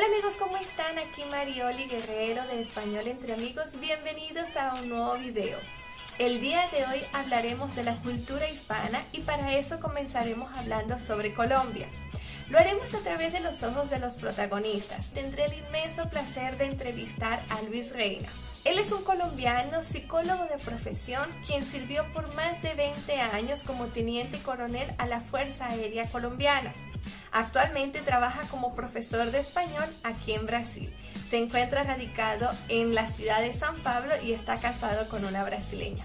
Hola amigos, ¿cómo están? Aquí Marioli Guerrero de Español entre Amigos. Bienvenidos a un nuevo video. El día de hoy hablaremos de la cultura hispana y para eso comenzaremos hablando sobre Colombia. Lo haremos a través de los ojos de los protagonistas. Tendré el inmenso placer de entrevistar a Luis Reina. Él es un colombiano, psicólogo de profesión, quien sirvió por más de 20 años como teniente coronel a la Fuerza Aérea Colombiana. Actualmente trabaja como profesor de español aquí en Brasil. Se encuentra radicado en la ciudad de San Pablo y está casado con una brasileña.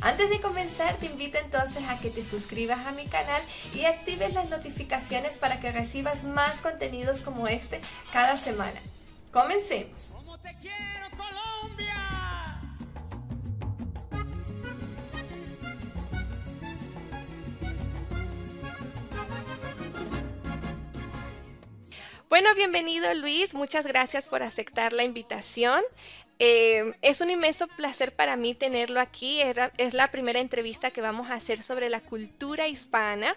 Antes de comenzar, te invito entonces a que te suscribas a mi canal y actives las notificaciones para que recibas más contenidos como este cada semana. Comencemos. Bueno, bienvenido Luis, muchas gracias por aceptar la invitación. Eh, es un inmenso placer para mí tenerlo aquí. Es la, primera entrevista que vamos a hacer sobre la cultura hispana.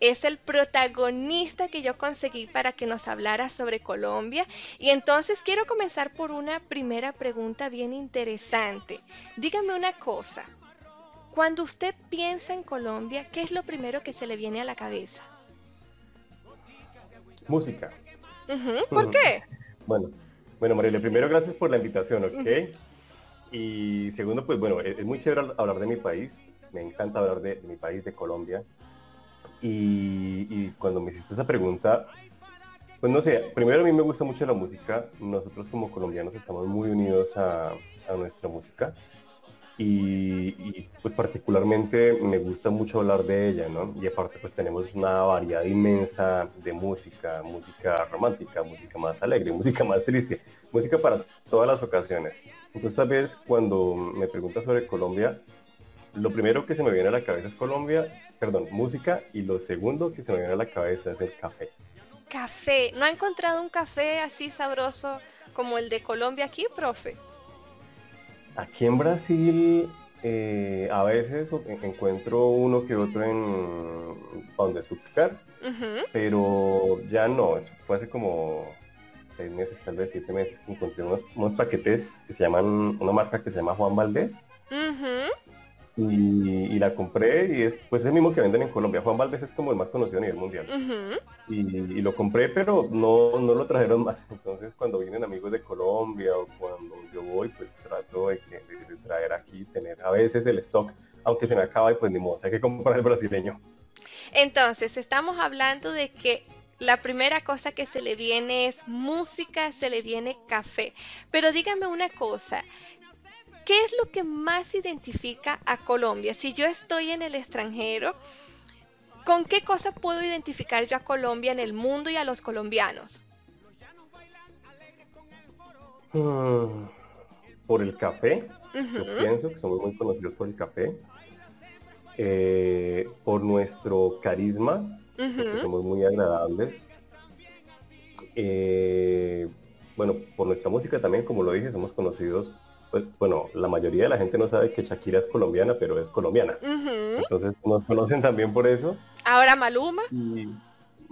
Es el protagonista que yo conseguí para que nos hablara sobre Colombia. Y entonces quiero comenzar por una primera pregunta bien interesante. Dígame una cosa. Cuando usted piensa en Colombia, ¿qué es lo primero que se le viene a la cabeza? Música. ¿Por qué? Bueno, bueno, Mariela, primero gracias por la invitación, ¿ok? Y segundo, pues bueno, es, muy chévere hablar de mi país. Me encanta hablar de, mi país, de Colombia. Y, cuando me hiciste esa pregunta, pues no sé, primero a mí me gusta mucho la música. Nosotros como colombianos estamos muy unidos a, a nuestra música y, pues particularmente me gusta mucho hablar de ella, ¿no? Y aparte pues tenemos una variedad inmensa de música, música romántica, música más alegre, música más triste, música para todas las ocasiones. Entonces tal vez cuando me preguntas sobre Colombia, lo primero que se me viene a la cabeza es Colombia, perdón, música, y lo segundo que se me viene a la cabeza es el café. Café, ¿no ha encontrado un café así sabroso como el de Colombia aquí, profe? Aquí en Brasil eh, a veces encuentro uno que otro en donde Zucker, pero ya no, eso fue hace como seis meses, tal vez siete meses, encontré unos, paquetes que se llaman, una marca que se llama Juan Valdés y, la compré y es pues el mismo que venden en Colombia. Juan Valdés es como el más conocido a nivel mundial. y, lo compré, pero no, no lo trajeron más. Entonces cuando vienen amigos de Colombia o cuando yo voy, pues trato de, traer aquí, tener a veces el stock, aunque se me acaba y pues ni modo, hay que comprar el brasileño. Entonces, estamos hablando de que la primera cosa que se le viene es música, se le viene café. Pero dígame una cosa, ¿Qué es lo que más identifica a Colombia? Si yo estoy en el extranjero, ¿con qué cosa puedo identificar yo a Colombia en el mundo y a los colombianos? Hmm, por el café, yo pienso que somos muy conocidos por el café. Eh, por nuestro carisma, somos muy agradables. Eh, bueno, por nuestra música también, como lo dije, somos conocidos pues, bueno, la mayoría de la gente no sabe que Shakira es colombiana, pero es colombiana. Entonces nos conocen también por eso. Ahora Maluma.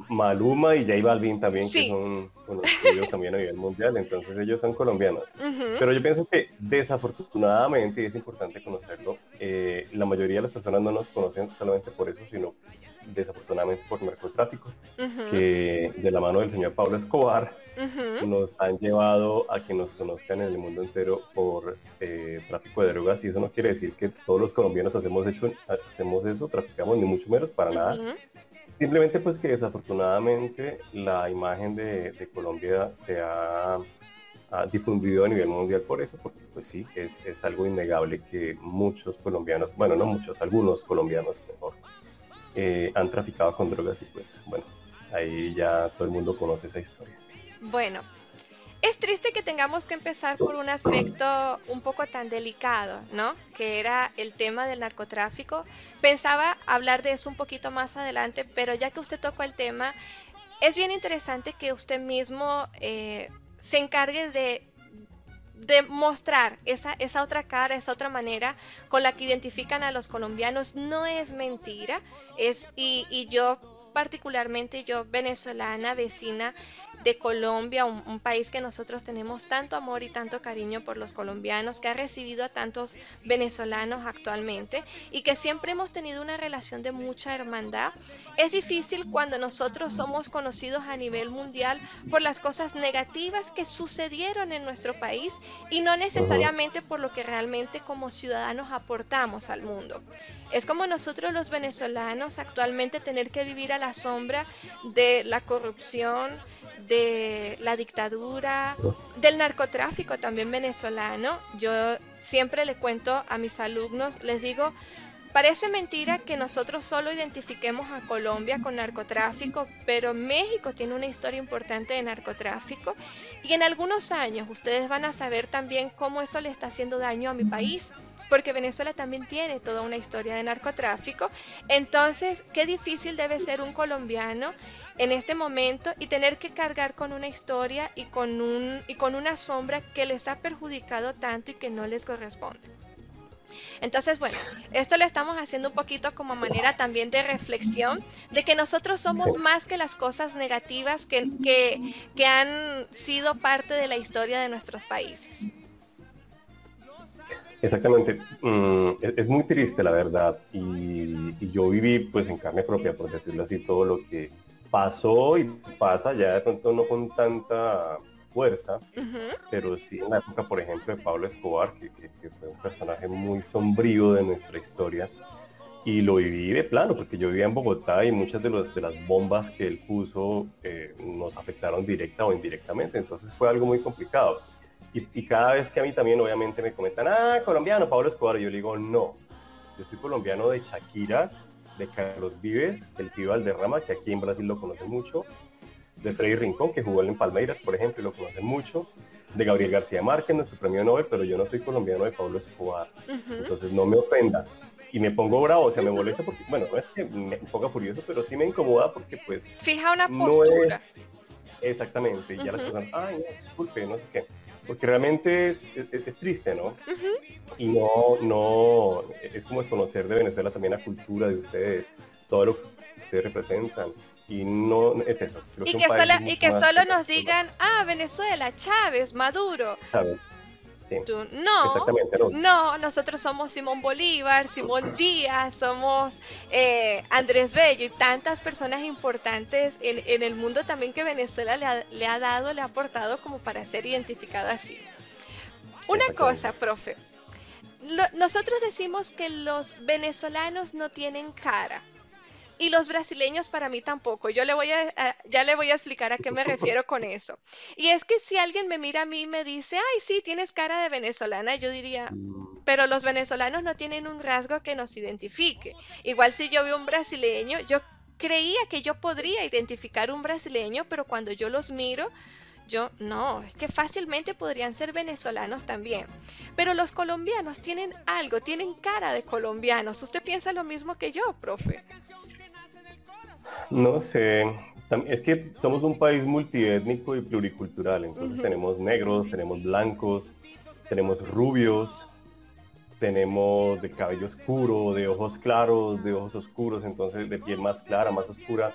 Maluma y J Balvin también, que son conocidos también a nivel mundial, entonces ellos son colombianos. Pero yo pienso que desafortunadamente, y es importante conocerlo, eh, la mayoría de las personas no nos conocen solamente por eso, sino desafortunadamente por narcotráfico, que de la mano del señor Pablo Escobar nos han llevado a que nos conozcan en el mundo entero por eh, tráfico de drogas y eso no quiere decir que todos los colombianos hacemos, hecho, hacemos eso, traficamos ni mucho menos, para nada. Simplemente pues que desafortunadamente la imagen de, Colombia se ha, difundido a nivel mundial por eso, porque pues sí, es, es algo innegable que muchos colombianos, bueno, no muchos, algunos colombianos mejor, eh, han traficado con drogas y pues bueno, ahí ya todo el mundo conoce esa historia. Bueno, es triste que tengamos que empezar por un aspecto un poco tan delicado, ¿no? Que era el tema del narcotráfico. Pensaba hablar de eso un poquito más adelante, pero ya que usted tocó el tema, es bien interesante que usted mismo eh, se encargue de de mostrar esa, esa otra cara, esa otra manera con la que identifican a los colombianos. No es mentira, es, y, y yo particularmente yo, venezolana, vecina de Colombia, un, país que nosotros tenemos tanto amor y tanto cariño por los colombianos, que ha recibido a tantos venezolanos actualmente y que siempre hemos tenido una relación de mucha hermandad. Es difícil cuando nosotros somos conocidos a nivel mundial por las cosas negativas que sucedieron en nuestro país y no necesariamente por lo que realmente como ciudadanos aportamos al mundo. Es como nosotros los venezolanos actualmente tener que vivir a la sombra de la corrupción, de la dictadura, del narcotráfico también venezolano. Yo siempre le cuento a mis alumnos, les digo, Parece mentira que nosotros solo identifiquemos a Colombia con narcotráfico, pero México tiene una historia importante de narcotráfico y en algunos años ustedes van a saber también cómo eso le está haciendo daño a mi país porque Venezuela también tiene toda una historia de narcotráfico. Entonces, qué difícil debe ser un colombiano en este momento y tener que cargar con una historia y con, un, y con una sombra que les ha perjudicado tanto y que no les corresponde. Entonces, bueno, esto le estamos haciendo un poquito como manera también de reflexión de que nosotros somos más que las cosas negativas que, que, que han sido parte de la historia de nuestros países. Exactamente, mm, es, muy triste la verdad. Y, yo viví pues en carne propia, por decirlo así, todo lo que pasó y pasa. Ya de pronto no con tanta fuerza, pero sí en la época, por ejemplo, de Pablo Escobar, que, fue un personaje muy sombrío de nuestra historia. Y lo viví de plano, porque yo vivía en Bogotá y muchas de, los, de las bombas que él puso eh, nos afectaron directa o indirectamente, entonces fue algo muy complicado y, cada vez que a mí también obviamente me comentan, ah, colombiano, Pablo Escobar, yo le digo, no, yo soy colombiano de Shakira, de Carlos Vives, del Pío Valderrama, que aquí en Brasil lo conocen mucho, de Freddy Rincón, que jugó en Palmeiras, por ejemplo, y lo conocen mucho, de Gabriel García Márquez, nuestro premio Nobel, pero yo no soy colombiano de Pablo Escobar. Entonces no me ofenda. Y me pongo bravo, o sea, me molesta porque, bueno, no es que me ponga furioso, pero sí me incomoda porque pues... Fija una postura. Exactamente, y ya las personas, ay, no, disculpe, no sé qué porque realmente es, es, triste, ¿no? Y no, no, es como desconocer de Venezuela también la cultura de ustedes, todo lo que ustedes representan. Y no es eso. y, que solo, y que solo nos digan, ah, Venezuela, Chávez, Maduro. Chávez no, no, nosotros somos Simón Bolívar, Simón Díaz, somos eh, Andrés Bello y tantas personas importantes en, el mundo también que Venezuela le ha, dado, le ha aportado como para ser identificado así. Una cosa, profe, nosotros decimos que los venezolanos no tienen cara y los brasileños para mí tampoco. Yo le voy a, ya le voy a explicar a qué me refiero con eso. Y es que si alguien me mira a mí y me dice, ay, sí, tienes cara de venezolana, yo diría, pero los venezolanos no tienen un rasgo que nos identifique. Igual si yo veo un brasileño, yo creía que yo podría identificar un brasileño, pero cuando yo los miro, yo no, es que fácilmente podrían ser venezolanos también. Pero los colombianos tienen algo, tienen cara de colombianos. ¿Usted piensa lo mismo que yo, profe? No sé, es que somos un país multiétnico y pluricultural, entonces tenemos negros, tenemos blancos, tenemos rubios, tenemos de cabello oscuro, de ojos claros, de ojos oscuros, entonces de piel más clara, más oscura,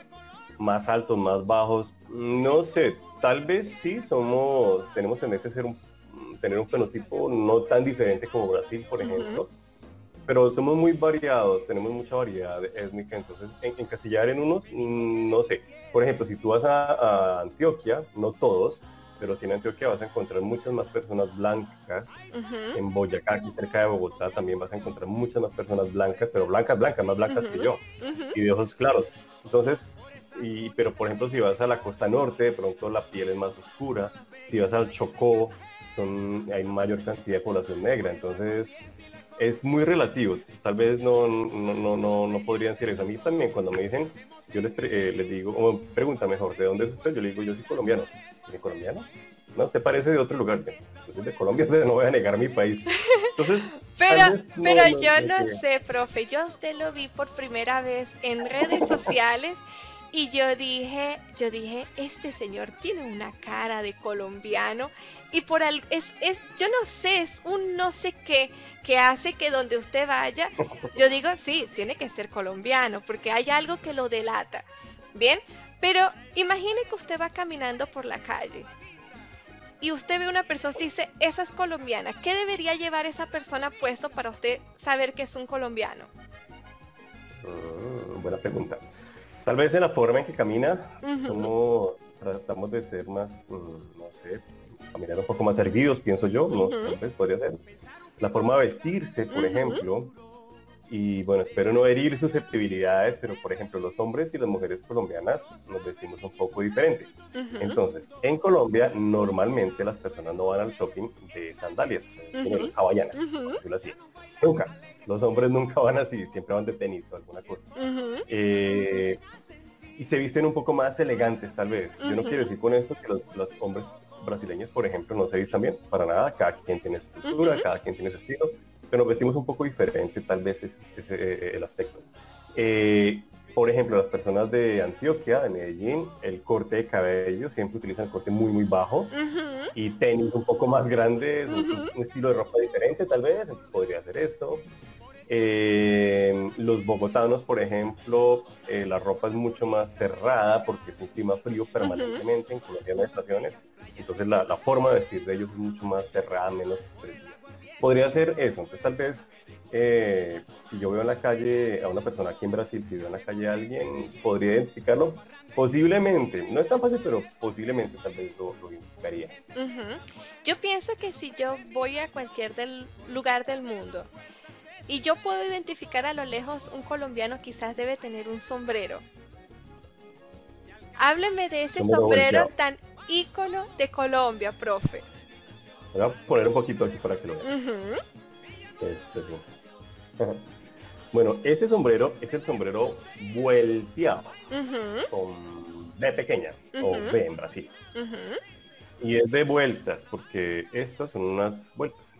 más altos, más bajos. No sé, tal vez sí somos, tenemos tendencia a ser un, tener un fenotipo no tan diferente como Brasil, por ejemplo pero somos muy variados, tenemos mucha variedad étnica, entonces encasillar en unos, mm, no sé. Por ejemplo, si tú vas a, Antioquia, no todos, pero sí en Antioquia vas a encontrar muchas más personas blancas. En Boyacá, aquí cerca de Bogotá, también vas a encontrar muchas más personas blancas, pero blancas, blancas, más blancas que yo, y de ojos claros. Entonces, y, pero por ejemplo, si vas a la costa norte, de pronto la piel es más oscura. Si vas al Chocó, son, hay mayor cantidad de población negra. Entonces, es muy relativo. Tal vez no, no, no, no, podrían ser eso. A mí también cuando me dicen, yo les, eh, les digo, o pregunta mejor, ¿de dónde es usted? Yo le digo, yo soy colombiano. ¿De colombiano? No, usted parece de otro lugar. Yo soy de Colombia, o sea, no voy a negar mi país. Entonces, pero, pero yo no sé, profe, yo a usted lo vi por primera vez en redes sociales y yo dije, yo dije, este señor tiene una cara de colombiano y por algo, es, es, yo no sé, es un no sé qué que hace que donde usted vaya, yo digo, sí, tiene que ser colombiano, porque hay algo que lo delata. Bien, pero imagine que usted va caminando por la calle y usted ve una persona dice, esa es colombiana. ¿Qué debería llevar esa persona puesto para usted saber que es un colombiano? Mm, buena pregunta. Tal vez en la forma en que camina, tratamos de ser más, mm, no sé, caminar un poco más erguidos, pienso yo, ¿no? Tal vez podría ser. La forma de vestirse, por ejemplo, y bueno, espero no herir susceptibilidades, pero por ejemplo los hombres y las mujeres colombianas nos vestimos un poco diferente. Entonces, en Colombia normalmente las personas no van al shopping de sandalias, sino los hawaianas, así. Nunca. Los hombres nunca van así, siempre van de tenis o alguna cosa. Eh, y se visten un poco más elegantes tal vez. Yo no quiero decir con esto que los, los hombres brasileños, por ejemplo, no se vistan bien, para nada, cada quien tiene su cultura, cada quien tiene su estilo, pero nos vestimos un poco diferente, tal vez es, eh, el aspecto. Eh, por ejemplo, las personas de Antioquia, de Medellín, el corte de cabello siempre utilizan corte muy, muy bajo y tenis un poco más grandes, un, estilo de ropa diferente tal vez, entonces podría ser esto. Eh, los bogotanos, por ejemplo, la ropa es mucho más cerrada porque es un clima frío permanentemente, en Colombia no hay estaciones, entonces la, la, forma de vestir de ellos es mucho más cerrada, menos expresiva podría ser eso. Entonces tal vez eh, si yo veo en la calle a una persona aquí en Brasil, si veo en la calle a alguien, podría identificarlo. Posiblemente, no es tan fácil, pero posiblemente tal vez lo, identificaría. Yo pienso que si yo voy a cualquier del lugar del mundo y yo puedo identificar a lo lejos un colombiano, quizás debe tener un sombrero. Hábleme de ese sombrero tan ícono de Colombia, profe. Voy a poner un poquito aquí para que lo vean. Este, bueno, este sombrero es el sombrero vuelteado con B pequeña o B en Brasil. Y es de vueltas porque estas son unas vueltas.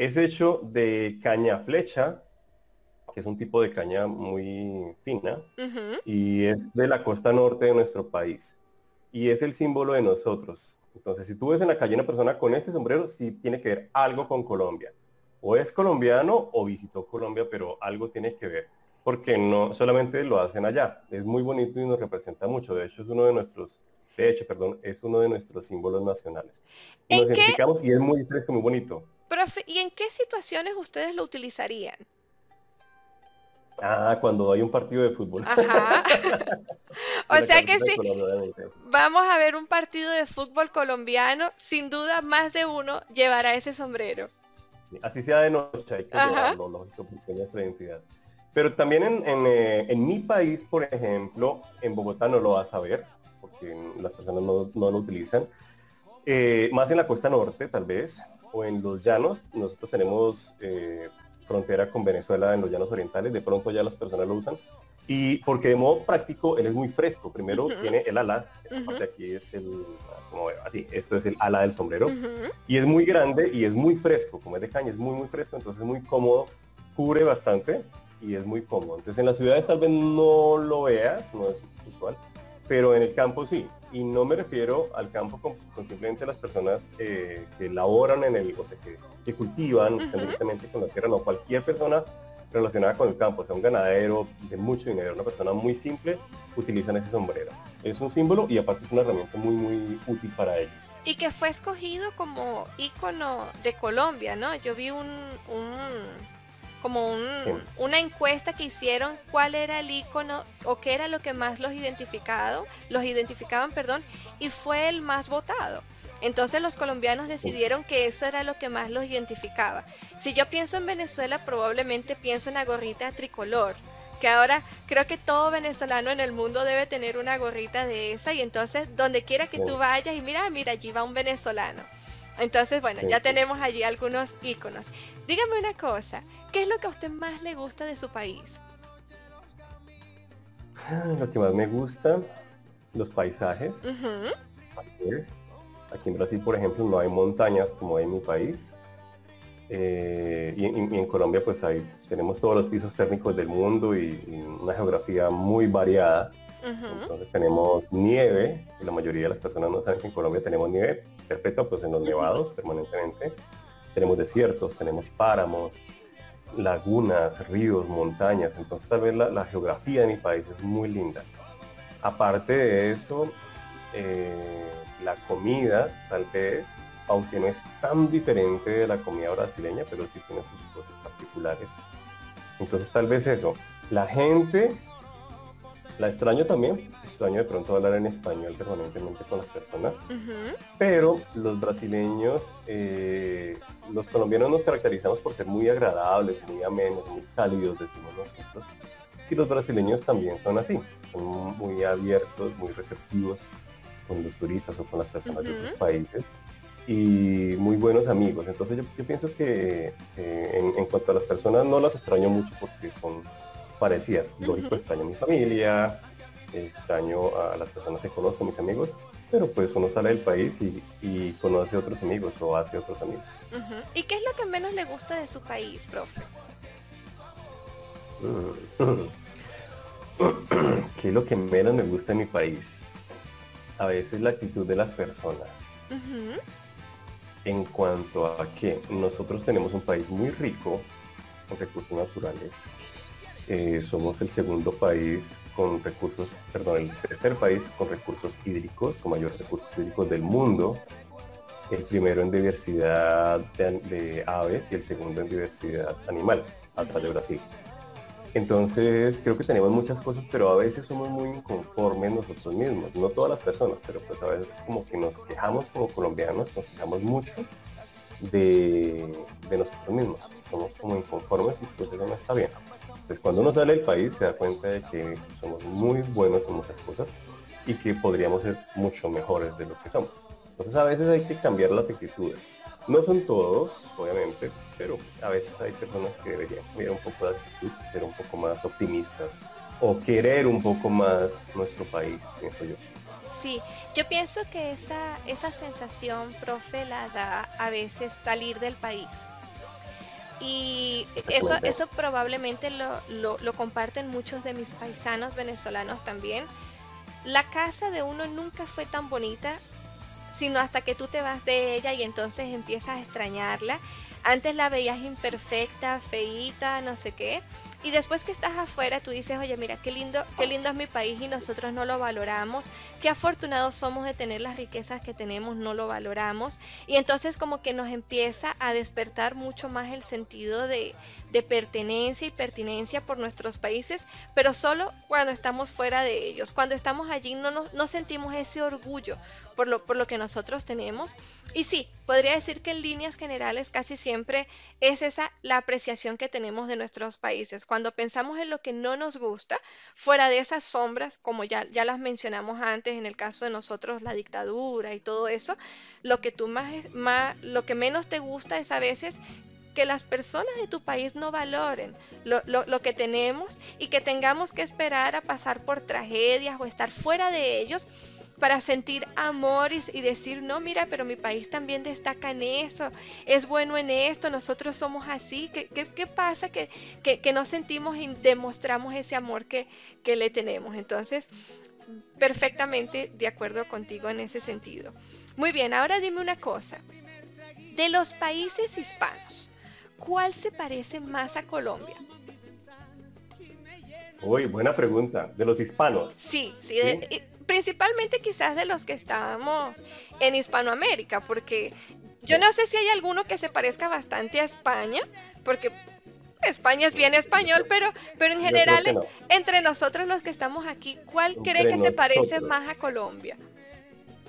Es hecho de caña flecha, que es un tipo de caña muy fina, y es de la costa norte de nuestro país. Y es el símbolo de nosotros, entonces, si tú ves en la calle una persona con este sombrero, sí tiene que ver algo con Colombia. O es colombiano o visitó Colombia, pero algo tiene que ver. Porque no solamente lo hacen allá. Es muy bonito y nos representa mucho. De hecho, es uno de nuestros, de hecho, perdón, es uno de nuestros símbolos nacionales. nos identificamos y es muy fresco, muy bonito. Profe, ¿y en qué situaciones ustedes lo utilizarían? Ah, cuando hay un partido de fútbol. Ajá. o sea que sí. Vamos a ver un partido de fútbol colombiano, sin duda más de uno llevará ese sombrero. Así sea de noche, hay que llevarlo, lógico, porque nuestra identidad. Pero también en, eh, en, mi país, por ejemplo, en Bogotá no lo vas a ver, porque las personas no, no lo utilizan. Eh, más en la costa norte, tal vez, o en los llanos, nosotros tenemos eh, frontera con Venezuela en los llanos orientales, de pronto ya las personas lo usan. Y porque de modo práctico él es muy fresco. Primero tiene el ala, aquí es el, como así, esto es el ala del sombrero. Y es muy grande y es muy fresco, como es de caña, es muy, muy fresco, entonces es muy cómodo, cubre bastante y es muy cómodo. Entonces en las ciudades tal vez no lo veas, no es usual, pero en el campo sí. Y no me refiero al campo con, simplemente las personas eh, que laboran en el, o sea, que, que cultivan directamente con la tierra, no, cualquier persona relacionada con el campo, sea un ganadero de mucho dinero, una persona muy simple, utilizan ese sombrero. Es un símbolo y aparte es una herramienta muy, muy útil para ellos. Y que fue escogido como ícono de Colombia, ¿no? Yo vi un como una encuesta que hicieron cuál era el icono o qué era lo que más los identificado, los identificaban, perdón, y fue el más votado. Entonces los colombianos decidieron que eso era lo que más los identificaba. Si yo pienso en Venezuela, probablemente pienso en la gorrita tricolor, que ahora creo que todo venezolano en el mundo debe tener una gorrita de esa y entonces donde quiera que tú vayas y mira, mira, allí va un venezolano. Entonces, bueno, ya tenemos allí algunos iconos. Dígame una cosa, ¿qué es lo que a usted más le gusta de su país? Ah, lo que más me gusta, los paisajes. Aquí en Brasil, por ejemplo, no hay montañas como hay en mi país. Eh, y, en Colombia, pues ahí tenemos todos los pisos térmicos del mundo y una geografía muy variada. Entonces tenemos nieve, y la mayoría de las personas no saben que en Colombia tenemos nieve perpetua, pues en los nevados permanentemente. Tenemos desiertos, tenemos páramos, lagunas, ríos, montañas, entonces tal vez la, geografía de mi país es muy linda. Aparte de eso, eh, la comida tal vez, aunque no es tan diferente de la comida brasileña, pero sí tiene sus cosas particulares. Entonces tal vez eso, la gente la extraño también, extraño de pronto hablar en español permanentemente con las personas, pero los brasileños, eh, los colombianos nos caracterizamos por ser muy agradables, muy amenos, muy cálidos, decimos nosotros, y los brasileños también son así, son muy abiertos, muy receptivos con los turistas o con las personas de otros países y muy buenos amigos. Entonces yo, pienso que en, en, cuanto a las personas no las extraño mucho porque son parecidas. Lógico, extraño a mi familia, extraño a las personas que conozco, mis amigos, pero pues uno sale del país y, conoce a otros amigos o hace otros amigos. ¿Y qué es lo que menos le gusta de su país, profe? ¿Qué es lo que menos me gusta de mi país? A veces la actitud de las personas. En cuanto a que nosotros tenemos un país muy rico con recursos naturales, eh, somos el segundo país con recursos, perdón, el tercer país con recursos hídricos, con mayores recursos hídricos del mundo, el primero en diversidad de, aves y el segundo en diversidad animal, atrás de Brasil. Entonces creo que tenemos muchas cosas, pero a veces somos muy inconformes nosotros mismos, no todas las personas, pero pues a veces como que nos quejamos como colombianos, nos quejamos mucho de, de nosotros mismos, somos como inconformes y pues eso no está bien. Pues cuando uno sale del país se da cuenta de que somos muy buenos en muchas cosas y que podríamos ser mucho mejores de lo que somos. Entonces a veces hay que cambiar las actitudes. No son todos, obviamente, pero a veces hay personas que deberían cambiar un poco de actitud, ser un poco más optimistas o querer un poco más nuestro país, pienso yo. Sí, yo pienso que esa, esa sensación, profe, la da a veces salir del país. Y eso, eso probablemente lo, lo, comparten muchos de mis paisanos venezolanos también. La casa de uno nunca fue tan bonita, sino hasta que tú te vas de ella y entonces empiezas a extrañarla. Antes la veías imperfecta, feíta, no sé qué. Y después que estás afuera, tú dices, oye, mira, qué lindo, qué lindo es mi país y nosotros no lo valoramos. Qué afortunados somos de tener las riquezas que tenemos, no lo valoramos. Y entonces como que nos empieza a despertar mucho más el sentido de, de pertenencia y pertinencia por nuestros países, pero solo cuando estamos fuera de ellos. Cuando estamos allí no, no sentimos ese orgullo por lo, por lo que nosotros tenemos. Y sí, podría decir que en líneas generales casi siempre es esa la apreciación que tenemos de nuestros países. Cuando pensamos en lo que no nos gusta, fuera de esas sombras, como ya, ya las mencionamos antes en el caso de nosotros, la dictadura y todo eso, lo que tú más, más lo que menos te gusta es a veces que las personas de tu país no valoren lo, lo, que tenemos y que tengamos que esperar a pasar por tragedias o estar fuera de ellos para sentir amor y, decir, no, mira, pero mi país también destaca en eso, es bueno en esto, nosotros somos así. ¿Qué, qué, pasa que, que, no sentimos y demostramos ese amor que, que le tenemos? Entonces, perfectamente de acuerdo contigo en ese sentido. Muy bien, ahora dime una cosa. De los países hispanos, ¿cuál se parece más a Colombia? Uy, buena pregunta. De los hispanos. Sí, sí, principalmente quizás de los que estamos en Hispanoamérica, porque yo no sé si hay alguno que se parezca bastante a España, porque España es bien español, pero, pero en general, entre nosotros los que estamos aquí, ¿cuál cree que se parece más a Colombia?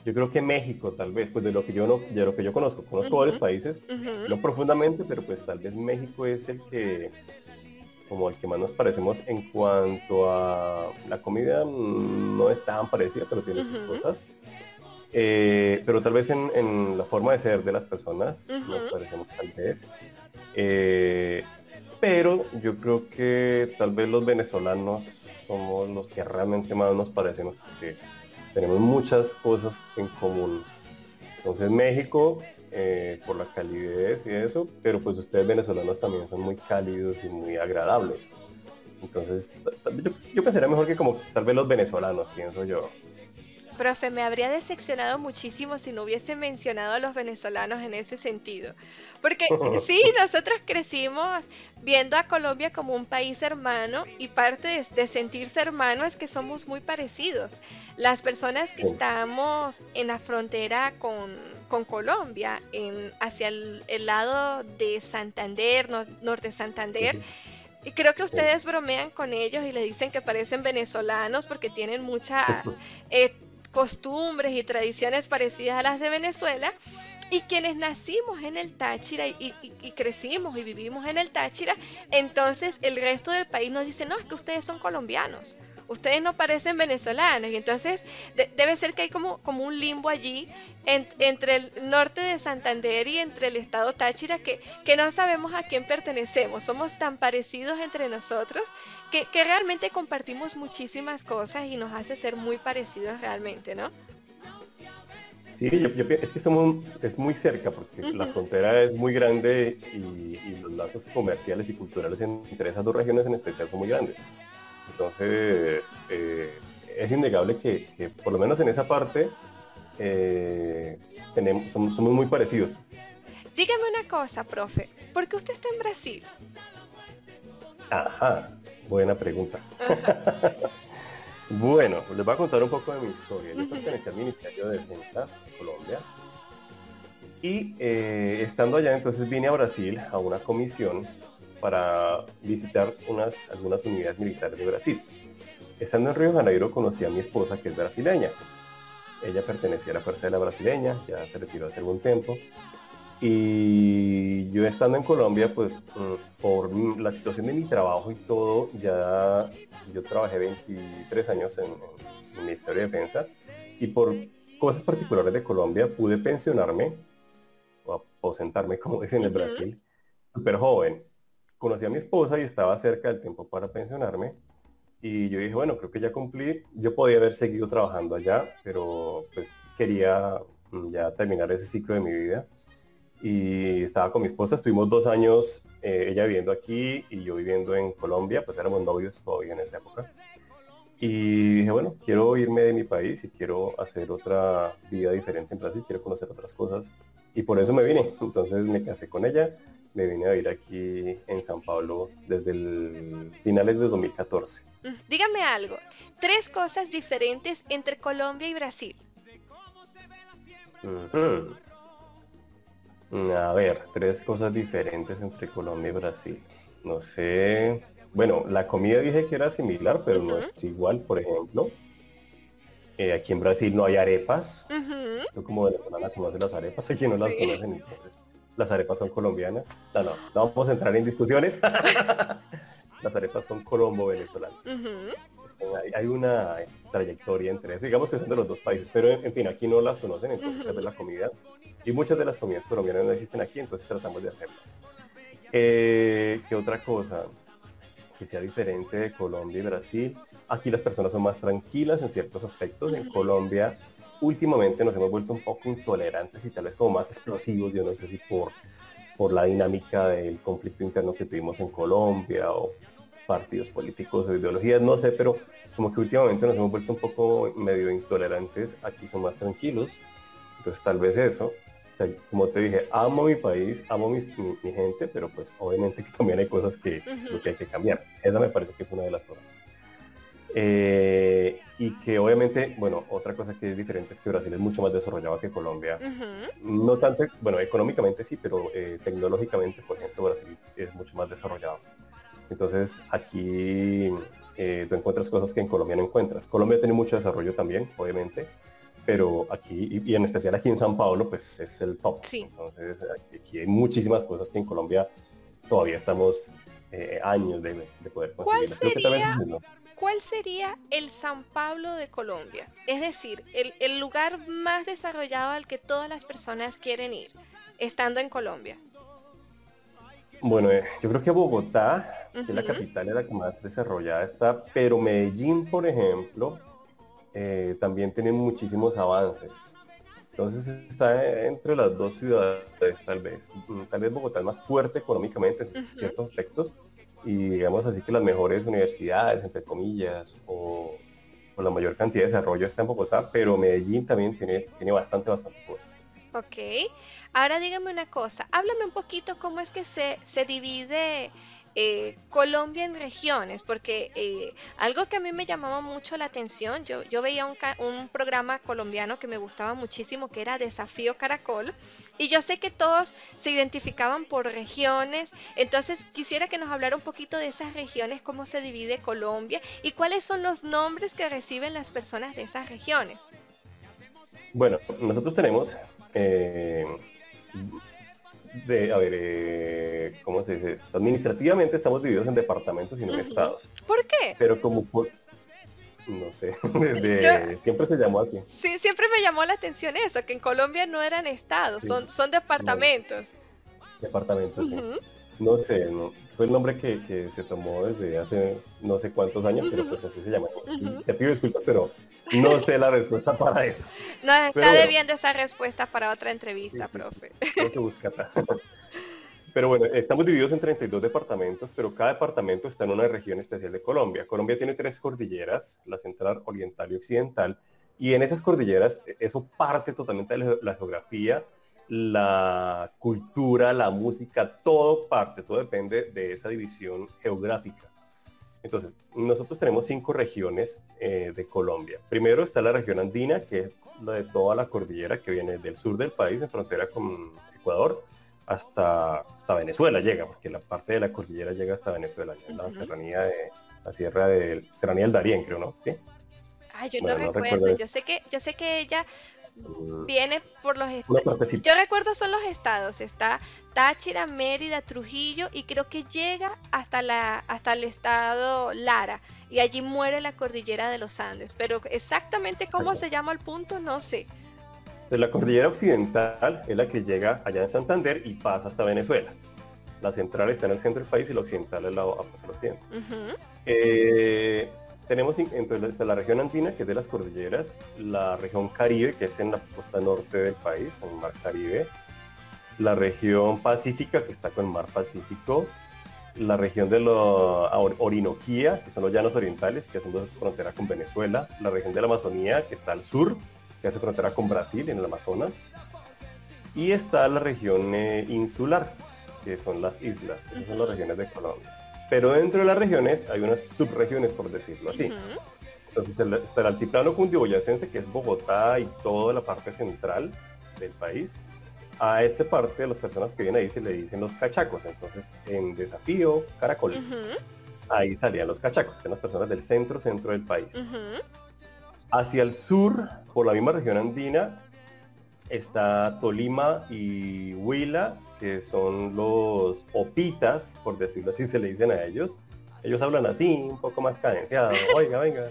Yo creo que México, tal vez, pues de lo que yo no, de lo que yo conozco, conozco varios países, no profundamente, pero pues tal vez México es el que como el que más nos parecemos en cuanto a la comida mm, no es tan parecida pero tiene sus cosas. Eh, pero tal vez en, la forma de ser de las personas nos parecemos tal vez. Eh, pero yo creo que tal vez los venezolanos somos los que realmente más nos parecemos porque tenemos muchas cosas en común. Entonces México eh, por la calidez y eso, pero pues ustedes venezolanos también son muy cálidos y muy agradables. Entonces, yo, pensaría mejor que como tal vez los venezolanos, pienso yo. Profe, me habría decepcionado muchísimo si no hubiese mencionado a los venezolanos en ese sentido. Porque sí, nosotros crecimos viendo a Colombia como un país hermano y parte de, sentirse hermano es que somos muy parecidos. Las personas que estamos en la frontera con, Colombia, en, hacia el, lado de Santander, norte Santander, y creo que ustedes bromean con ellos y le dicen que parecen venezolanos porque tienen muchas eh, costumbres y tradiciones parecidas a las de Venezuela. Y quienes nacimos en el Táchira y, crecimos y vivimos en el Táchira, entonces el resto del país nos dice, no, es que ustedes son colombianos ustedes no parecen venezolanos y entonces debe ser que hay como, como un limbo allí entre el norte de Santander y entre el estado Táchira que, que no sabemos a quién pertenecemos, somos tan parecidos entre nosotros que, que realmente compartimos muchísimas cosas y nos hace ser muy parecidos realmente, ¿no? Sí, yo, es que somos, es muy cerca porque la frontera es muy grande y, y, los lazos comerciales y culturales entre esas dos regiones en especial son muy grandes. Entonces, eh, es innegable que, por lo menos en esa parte eh, tenemos, somos, muy parecidos. Dígame una cosa, profe, ¿por qué usted está en Brasil? Ajá, buena pregunta. bueno, les voy a contar un poco de mi historia. Yo pertenecí al Ministerio de Defensa de Colombia y eh, estando allá entonces vine a Brasil a una comisión para visitar unas, algunas unidades militares de Brasil. Estando en Río de Janeiro conocí a mi esposa que es brasileña. Ella pertenecía a la Fuerza de la Brasileña, ya se retiró hace algún tiempo. Y yo estando en Colombia, pues mm, por la situación de mi trabajo y todo, ya yo trabajé 23 años en, el Ministerio de Defensa y por cosas particulares de Colombia pude pensionarme o aposentarme, como dicen en el Brasil, súper joven conocí a mi esposa y estaba cerca del tiempo para pensionarme. Y yo dije, bueno, creo que ya cumplí. Yo podía haber seguido trabajando allá, pero pues quería mm, ya terminar ese ciclo de mi vida. Y estaba con mi esposa, estuvimos dos años, eh, ella viviendo aquí y yo viviendo en Colombia, pues éramos novios todavía en esa época. Y dije, bueno, quiero irme de mi país y quiero hacer otra vida diferente en Brasil, quiero conocer otras cosas. Y por eso me vine. Entonces me casé con ella me vine a vivir aquí en San Pablo desde el finales de 2014. Mm, dígame algo, tres cosas diferentes entre Colombia y Brasil. A ver, tres cosas diferentes entre Colombia y Brasil. No sé. Bueno, la comida dije que era similar, pero no es igual, por ejemplo. Eh, aquí en Brasil no hay arepas. Yo como venezolana conoce las arepas, aquí no las conocen, entonces las arepas son colombianas. No, no, no vamos a entrar en discusiones. las arepas son colombo-venezolanas. hay, una trayectoria entre eso, digamos que son de los dos países, pero en, fin, aquí no las conocen, entonces uh la comida. Y muchas de las comidas colombianas no existen aquí, entonces tratamos de hacerlas. Eh, ¿Qué otra cosa? Que sea diferente de Colombia y Brasil. Aquí las personas son más tranquilas en ciertos aspectos. En Colombia últimamente nos hemos vuelto un poco intolerantes y tal vez como más explosivos, yo no sé si por, por la dinámica del conflicto interno que tuvimos en Colombia o partidos políticos o ideologías, no sé, pero como que últimamente nos hemos vuelto un poco medio intolerantes, aquí son más tranquilos, entonces tal vez eso, o sea, como te dije, amo mi país, amo mi, gente, pero pues obviamente que también hay cosas que, que hay que cambiar, esa me parece que es una de las cosas. Eh, y que obviamente, bueno, otra cosa que es diferente es que Brasil es mucho más desarrollado que Colombia. No tanto, bueno, económicamente sí, pero eh, tecnológicamente, por ejemplo, Brasil es mucho más desarrollado. Entonces aquí eh, tú encuentras cosas que en Colombia no encuentras. Colombia tiene mucho desarrollo también, obviamente, pero aquí, y, en especial aquí en San Paulo, pues es el top. Entonces aquí, hay muchísimas cosas que en Colombia todavía estamos años de, poder conseguir. ¿Cuál ¿cuál sería el San Pablo de Colombia? Es decir, el, lugar más desarrollado al que todas las personas quieren ir, estando en Colombia. Bueno, eh, yo creo que Bogotá, que es la capital, es la que más desarrollada está, pero Medellín, por ejemplo, eh, también tiene muchísimos avances. Entonces está entre las dos ciudades, tal vez. Tal vez Bogotá es más fuerte económicamente en ciertos aspectos, y digamos así que las mejores universidades, entre comillas, o la mayor cantidad de desarrollo está en Bogotá, pero Medellín también tiene, tiene bastante, bastante cosas. Ok, ahora dígame una cosa, háblame un poquito cómo es que se, se divide eh, Colombia en regiones, porque eh, algo que a mí me llamaba mucho la atención, yo, yo veía un, un, programa colombiano que me gustaba muchísimo, que era Desafío Caracol, y yo sé que todos se identificaban por regiones, entonces quisiera que nos hablara un poquito de esas regiones, cómo se divide Colombia y cuáles son los nombres que reciben las personas de esas regiones. Bueno, nosotros tenemos... Eh, de, a ver, eh, ¿cómo se dice? Administrativamente estamos divididos en departamentos y no en estados. ¿Por qué? Pero como no sé, desde, siempre se llamó así. Sí, siempre me llamó la atención eso, que en Colombia no eran estados, son, son departamentos. departamentos, sí. No sé, fue el nombre que, que, se tomó desde hace no sé cuántos años, pero pues así se llama. Te pido disculpas, pero no sé la respuesta para eso. No, está debiendo esa respuesta para otra entrevista, profe. Tengo que buscarla. Pero bueno, estamos divididos en 32 departamentos, pero cada departamento está en una región especial de Colombia. Colombia tiene tres cordilleras, la central, oriental y occidental, y en esas cordilleras e, eso parte totalmente de la geografía, la cultura, la música, todo parte, todo depende de esa división geográfica. Entonces, nosotros tenemos cinco regiones eh, de Colombia. Primero está la región andina, que es la de toda la cordillera que viene del sur del país, en frontera con Ecuador, hasta, hasta Venezuela llega, porque la parte de la cordillera llega hasta Venezuela, en la serranía de la sierra del serranía del Darién, creo, ¿no? ¿Sí? Ay, yo no, recuerdo. Yo sé que yo sé que ella. Viene por los estados. Yo recuerdo son los estados, está Táchira, Mérida, Trujillo y creo que llega hasta la hasta el estado Lara y allí muere la cordillera de los Andes, pero exactamente cómo se llama el punto no sé. La cordillera occidental es la que llega allá en Santander y pasa hasta Venezuela. La central está en el centro del país y la occidental es la occidente. Tenemos entonces la región andina, que es de las cordilleras, la región Caribe, que es en la costa norte del país, en el mar Caribe, la región Pacífica, que está con el mar Pacífico, la región de la Orinoquía, que son los llanos orientales, que hacen frontera con Venezuela, la región de la Amazonía, que está al sur, que hace frontera con Brasil, en el Amazonas, y está la región eh, insular, que son las islas, esas son las regiones de Colombia. Pero dentro de las regiones hay unas subregiones, por decirlo así. Entonces está el altiplano cundiboyacense, que es Bogotá y toda la parte central del país. A esa parte de las personas que vienen ahí se le dicen los cachacos. Entonces, en Desafío, Caracol, ahí salían los cachacos, que son las personas del centro, centro del país. Hacia el sur, por la misma región andina, está Tolima y Huila, que son los opitas, por decirlo así se le dicen a ellos. Ellos hablan así, un poco más cadenciado, oiga, venga.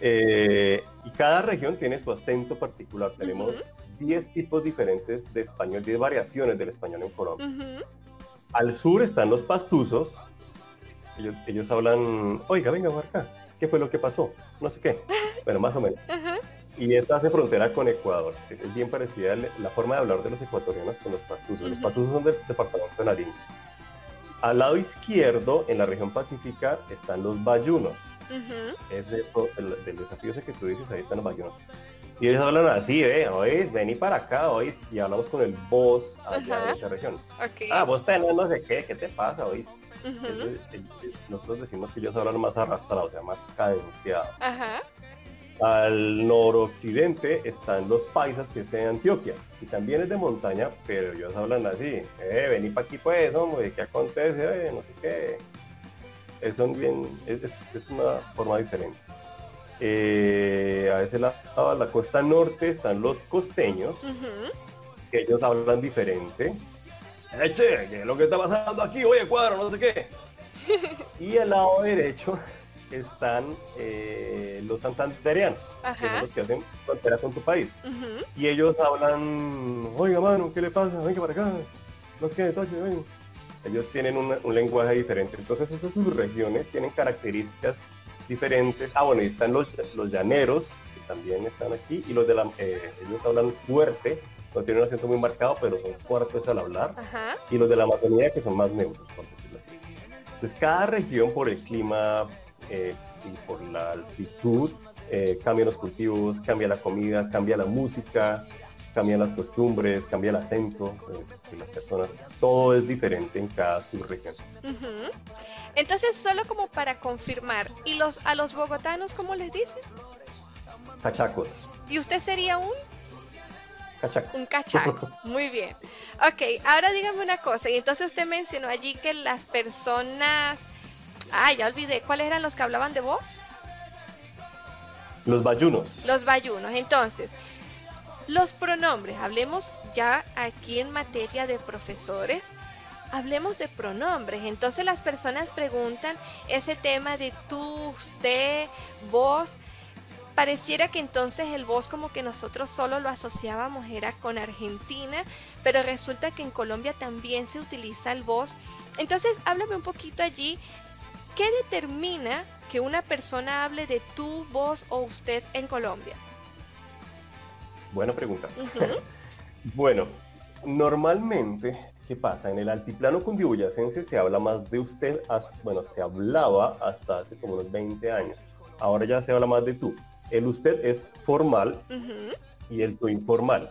Eh, y cada región tiene su acento particular. Tenemos 10 tipos diferentes de español, 10 variaciones del español en Colombia. Al sur están los pastuzos. Ellos, hablan, oiga, venga, acá. ¿Qué fue lo que pasó? No sé qué. Bueno, más o menos y esta hace frontera con Ecuador. Es bien parecida la forma de hablar de los ecuatorianos con los pastuzos. Los pastuzos son del departamento de Nariño. Al lado izquierdo, en la región pacífica, están los bayunos. Es el, del desafío ese que tú dices, ahí están los bayunos. Y ellos hablan así, ¿eh? ¿Oís? Vení para acá, ¿oís? Y hablamos con el voz allá de esa región. Ah, vos tenés no sé qué, ¿qué te pasa, oís? nosotros decimos que ellos hablan más arrastrados, o sea, más cadenciados. Ajá. Al noroccidente están los paisas, que es en Antioquia, y también es de montaña, pero ellos hablan así, eh, vení para aquí pues, hombre, ¿qué acontece? Eh, no sé qué. Es, bien, es, una forma diferente. Eh, a ese lado, a la costa norte, están los costeños, que ellos hablan diferente. Eh, che, ¿qué es lo que está pasando aquí? Oye, cuadro, no sé qué. y al lado derecho están eh, los santanderianos, que son los que hacen frontera con tu país. Y ellos hablan, oiga mano, ¿qué le pasa? Venga para acá, no que toque, Ellos tienen un lenguaje diferente. Entonces esas subregiones tienen características diferentes. Ah, bueno, y están los, los llaneros, que también están aquí, y los de la, eh, ellos hablan fuerte, no tienen un acento muy marcado, pero son fuertes al hablar. Y los de la Amazonía, que son más neutros, por decirlo así. Entonces cada región por el clima, eh, y por la altitud eh, cambian los cultivos, cambia la comida, cambia la música, cambian las costumbres, cambia el acento de, las personas. Todo es diferente en cada subregión. Entonces, solo como para confirmar, ¿y los a los bogotanos cómo les dicen? Cachacos. ¿Y usted sería un? Cachaco. Un cachaco. Muy bien. Ok, ahora dígame una cosa. Y entonces usted mencionó allí que las personas... Ah, ya olvidé. ¿Cuáles eran los que hablaban de voz? Los bayunos. Los bayunos. Entonces, los pronombres. Hablemos ya aquí en materia de profesores. Hablemos de pronombres. Entonces las personas preguntan ese tema de tú, usted, vos pareciera que entonces el vos como que nosotros solo lo asociábamos era con Argentina, pero resulta que en Colombia también se utiliza el vos. Entonces, háblame un poquito allí, ¿qué determina que una persona hable de tú, vos o usted en Colombia? Buena pregunta. bueno, normalmente, ¿qué pasa? En el altiplano cundiboyacense se habla más de usted, bueno, se hablaba hasta hace como unos 20 años. Ahora ya se habla más de tú. El usted es formal y el tú informal.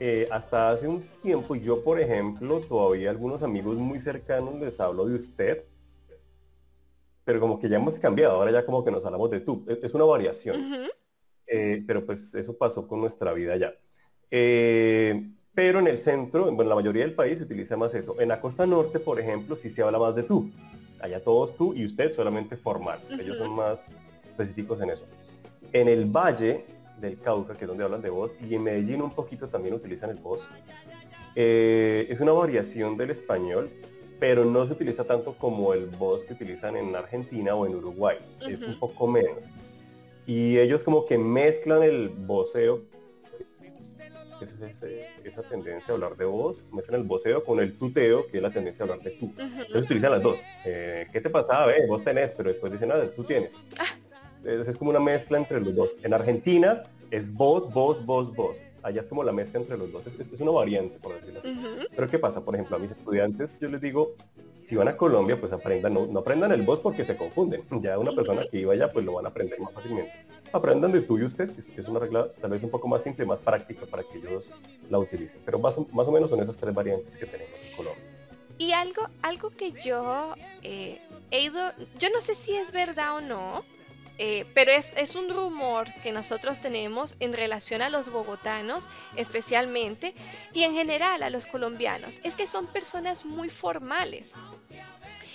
Eh, hasta hace un tiempo, yo por ejemplo, todavía algunos amigos muy cercanos les hablo de usted, pero como que ya hemos cambiado, ahora ya como que nos hablamos de tú. E, es una variación. Eh, pero pues eso pasó con nuestra vida ya. Eh, pero en el centro, en la mayoría del país se utiliza más eso. En la costa norte, por ejemplo, sí se habla más de tú. Allá todos tú y usted solamente formal. Ellos son más específicos en eso. En el Valle del Cauca, que es donde hablan de voz, y en Medellín un poquito también utilizan el voz, eh, es una variación del español, pero no se utiliza tanto como el voz que utilizan en Argentina o en Uruguay. Es un poco menos. Y ellos como que mezclan el voceo, esa tendencia a hablar de voz, mezclan el voceo con el tuteo, que es la tendencia a hablar de tú. Entonces utilizan las dos. Eh, ¿Qué te pasaba? Eh, vos tenés, pero después dicen, nada, tú tienes. Ah, es como una mezcla entre los dos. En Argentina es voz, voz, voz, voz. Allá es como la mezcla entre los dos. Es, es una variante, por decirlo así. Pero ¿qué pasa? Por ejemplo, a mis estudiantes yo les digo, si van a Colombia, pues aprendan, no, aprendan el voz porque se confunden. Ya una persona que iba allá, pues lo van a aprender más fácilmente. Aprendan de tú y usted, que es una regla tal vez un poco más simple, más práctica para que ellos la utilicen. Pero más, más o menos son esas tres variantes que tenemos en Colombia. Y algo, algo que yo eh, he ido, yo no sé si es verdad o no, eh, pero es, es, un rumor que nosotros tenemos en relación a los bogotanos especialmente y en general a los colombianos. Es que son personas muy formales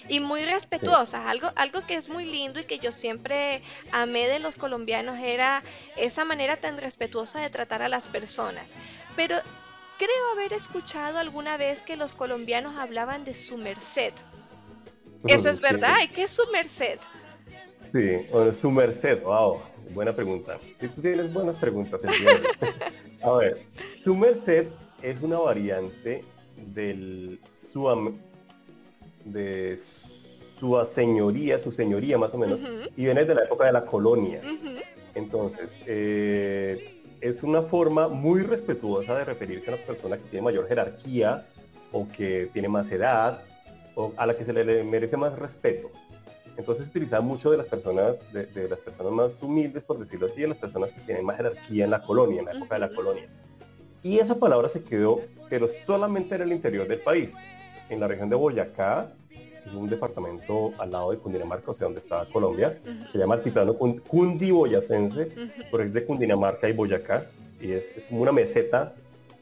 y muy respetuosas. Algo, algo que es muy lindo y que yo siempre amé de los colombianos era esa manera tan respetuosa de tratar a las personas. Pero creo haber escuchado alguna vez que los colombianos hablaban de su merced. ¿Eso es verdad? ¿Y qué es su merced? Sí, su merced, wow, buena pregunta. tú tienes buenas preguntas, A ver, su merced es una variante del su de su señoría, su señoría más o menos, y viene de la época de la colonia. Entonces, eh, es una forma muy respetuosa de referirse a una persona que tiene mayor jerarquía o que tiene más edad o a la que se le merece más respeto. Entonces se utiliza mucho de las personas, de, las personas más humildes, por decirlo así, de las personas que tienen más jerarquía en la colonia, en la época de la colonia. Y esa palabra se quedó, pero solamente en el interior del país. En la región de Boyacá, es un departamento al lado de Cundinamarca, o sea, donde está Colombia, se llama Altiplano Cundiboyacense, por es de Cundinamarca y Boyacá, y es, como una meseta,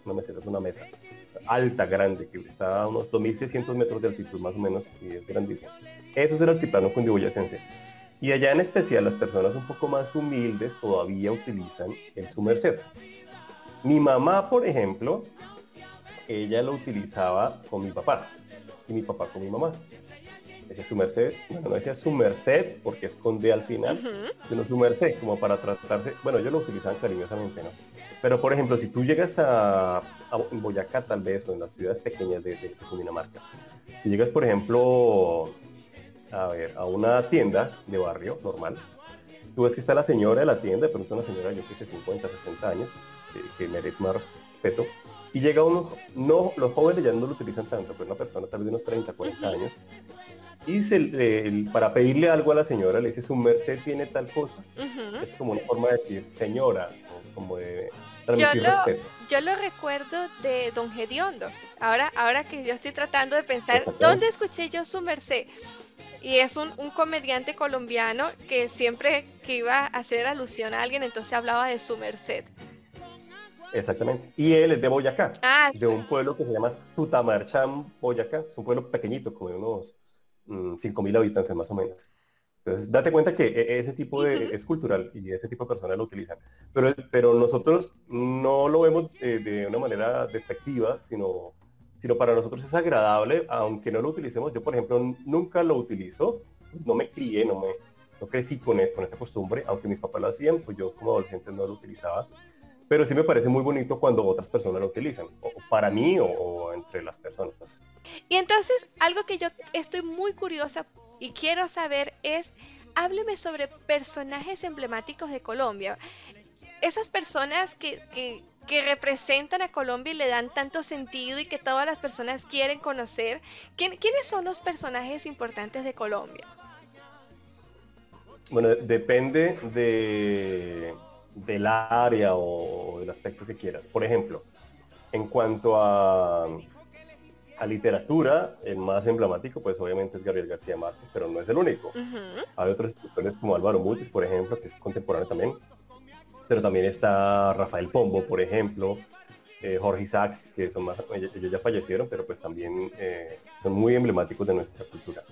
una meseta es una mesa alta, grande, que está a unos 2.600 metros de altitud más o menos, y es grandísimo. Eso es el altiplano cundiboyacense. Y allá en especial las personas un poco más humildes todavía utilizan el su merced. Mi mamá, por ejemplo, ella lo utilizaba con mi papá y mi papá con mi mamá. Decía su merced, bueno, no decía su merced porque esconde al final, sino su merced, como para tratarse, bueno, ellos lo utilizaban cariñosamente, ¿no? Pero por ejemplo, si tú llegas a, Boyacá tal vez o en las ciudades pequeñas de, de Cundinamarca, si llegas por ejemplo a ver, a una tienda de barrio normal, tú ves que está la señora de la tienda, pero es una señora, yo que sé, 50, 60 años, que, merece más respeto, y llega uno, no, los jóvenes ya no lo utilizan tanto, pero una persona tal vez de unos 30, 40 años, y se, para pedirle algo a la señora le dice su merced tiene tal cosa. Es como una forma de decir señora, como de transmitir yo lo, respeto. Yo lo recuerdo de Don Gediondo. Ahora, ahora que yo estoy tratando de pensar, ¿dónde escuché yo su merced? Y es un, un, comediante colombiano que siempre que iba a hacer alusión a alguien, entonces hablaba de su merced. Exactamente. Y él es de Boyacá, ah, de un pueblo que se llama Tutamarchán, Boyacá. Es un pueblo pequeñito, como de unos mm, 5.000 habitantes más o menos. Entonces, date cuenta que e, ese tipo de, es cultural y ese tipo de personas lo utilizan. Pero, pero nosotros no lo vemos eh, de una manera despectiva, sino, sino para nosotros es agradable, aunque no lo utilicemos. Yo, por ejemplo, nunca lo utilizo, no me crié, no me no crecí con, e, con esa costumbre, aunque mis papás lo hacían, pues yo como adolescente no lo utilizaba pero sí me parece muy bonito cuando otras personas lo utilizan, o para mí o, entre las personas. Y entonces, algo que yo estoy muy curiosa y quiero saber es, hábleme sobre personajes emblemáticos de Colombia. Esas personas que, que, que representan a Colombia y le dan tanto sentido y que todas las personas quieren conocer. ¿Quiénes son los personajes importantes de Colombia? Bueno, depende de del área o del aspecto que quieras. Por ejemplo, en cuanto a, a literatura, el más emblemático, pues obviamente es Gabriel García Márquez, pero no es el único. Hay otros escritores como Álvaro Mutis, por ejemplo, que es contemporáneo también. Pero también está Rafael Pombo, por ejemplo, eh, Jorge Isaacs, que son más, ellos ya fallecieron, pero pues también eh, son muy emblemáticos de nuestra cultura.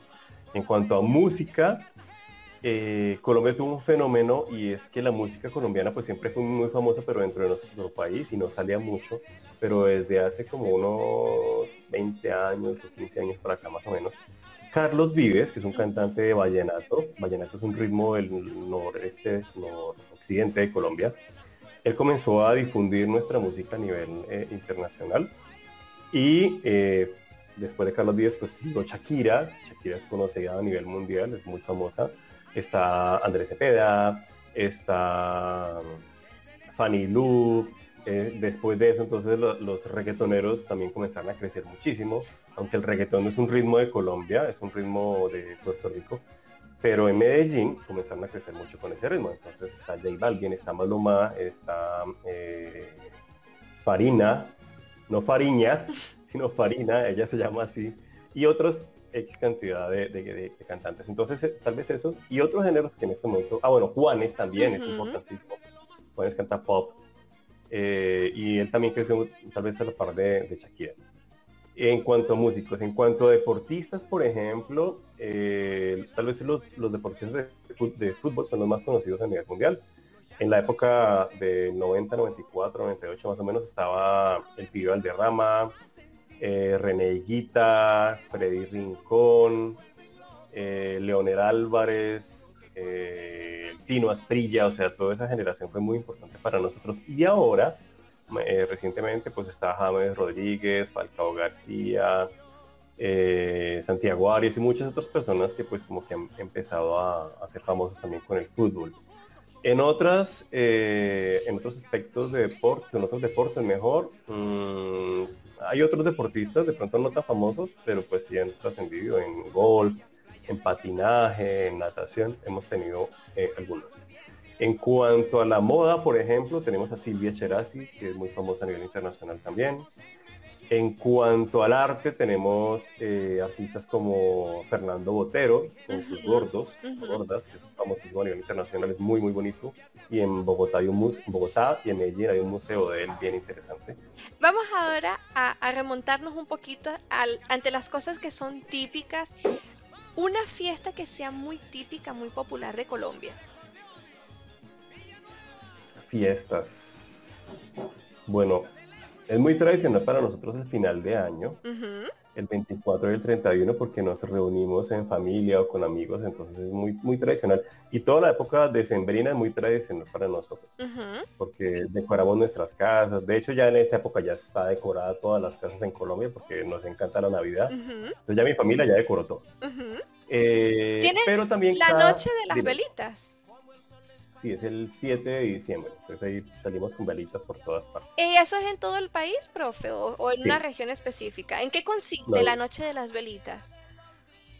En cuanto a música, eh, Colombia tuvo un fenómeno y es que la música colombiana pues siempre fue muy famosa pero dentro de nuestro país y no salía mucho, pero desde hace como unos 20 años o 15 años para acá más o menos, Carlos Vives, que es un cantante de vallenato, vallenato es un ritmo del noreste, noroccidente de Colombia, él comenzó a difundir nuestra música a nivel eh, internacional y eh, después de Carlos Vives pues llegó Shakira, Shakira es conocida a nivel mundial, es muy famosa, está Andrés Cepeda, está Fanny Lu, eh, después de eso entonces los reggaetoneros también comenzaron a crecer muchísimo, aunque el reggaetón no es un ritmo de Colombia, es un ritmo de Puerto Rico, pero en Medellín comenzaron a crecer mucho con ese ritmo, entonces está J Balvin, está Maluma, está eh, Farina, no Fariña, sino Farina, ella se llama así, y otros X cantidad de, cantantes. Entonces, eh, tal vez esos y otros géneros que en este momento, ah, bueno, Juanes también es importantísimo. Juanes canta pop eh, y él también creció tal vez a la par de, Shakira. En cuanto a músicos, en cuanto a deportistas, por ejemplo, eh, tal vez los, los deportistas de, fútbol son los más conocidos a nivel mundial. En la época de 90, 94, 98 más o menos estaba el Pío Alderrama, eh, René Higuita, Freddy Rincón, eh, Leonel Álvarez, eh, Tino Asprilla, o sea, toda esa generación fue muy importante para nosotros. Y ahora, eh, recientemente, pues está James Rodríguez, Falcao García, Santiago Arias y muchas otras personas que pues como que han empezado a, ser famosos también con el fútbol. En otras, en otros aspectos de deporte, en otros deportes mejor, mmm, hay otros deportistas, de pronto no tan famosos, pero pues sí han trascendido en golf, en patinaje, en natación, hemos tenido eh, algunos. En cuanto a la moda, por ejemplo, tenemos a Silvia Cherasi, que es muy famosa a nivel internacional también. En cuanto al arte, tenemos eh, artistas como Fernando Botero, con sus gordos, gordas, que es famosísimo a nivel internacional, es muy, muy bonito. Y en Bogotá, hay un museo, Bogotá y en Medellín hay un museo de él bien interesante. Vamos ahora a, remontarnos un poquito al, ante las cosas que son típicas. Una fiesta que sea muy típica, muy popular de Colombia. Fiestas. Bueno, es muy tradicional para nosotros el final de año, el 24 y el 31, porque nos reunimos en familia o con amigos, entonces es muy, muy tradicional. Y toda la época decembrina es muy tradicional para nosotros, porque decoramos nuestras casas. De hecho, ya en esta época ya está decorada todas las casas en Colombia, porque nos encanta la Navidad. Entonces ya mi familia ya decoró todo. Eh, pero también la noche de las velitas. Sí, es el 7 de diciembre. Entonces ahí salimos con velitas por todas partes. ¿Y eso es en todo el país, profe? ¿O, en una región específica? ¿En qué consiste la noche de las velitas?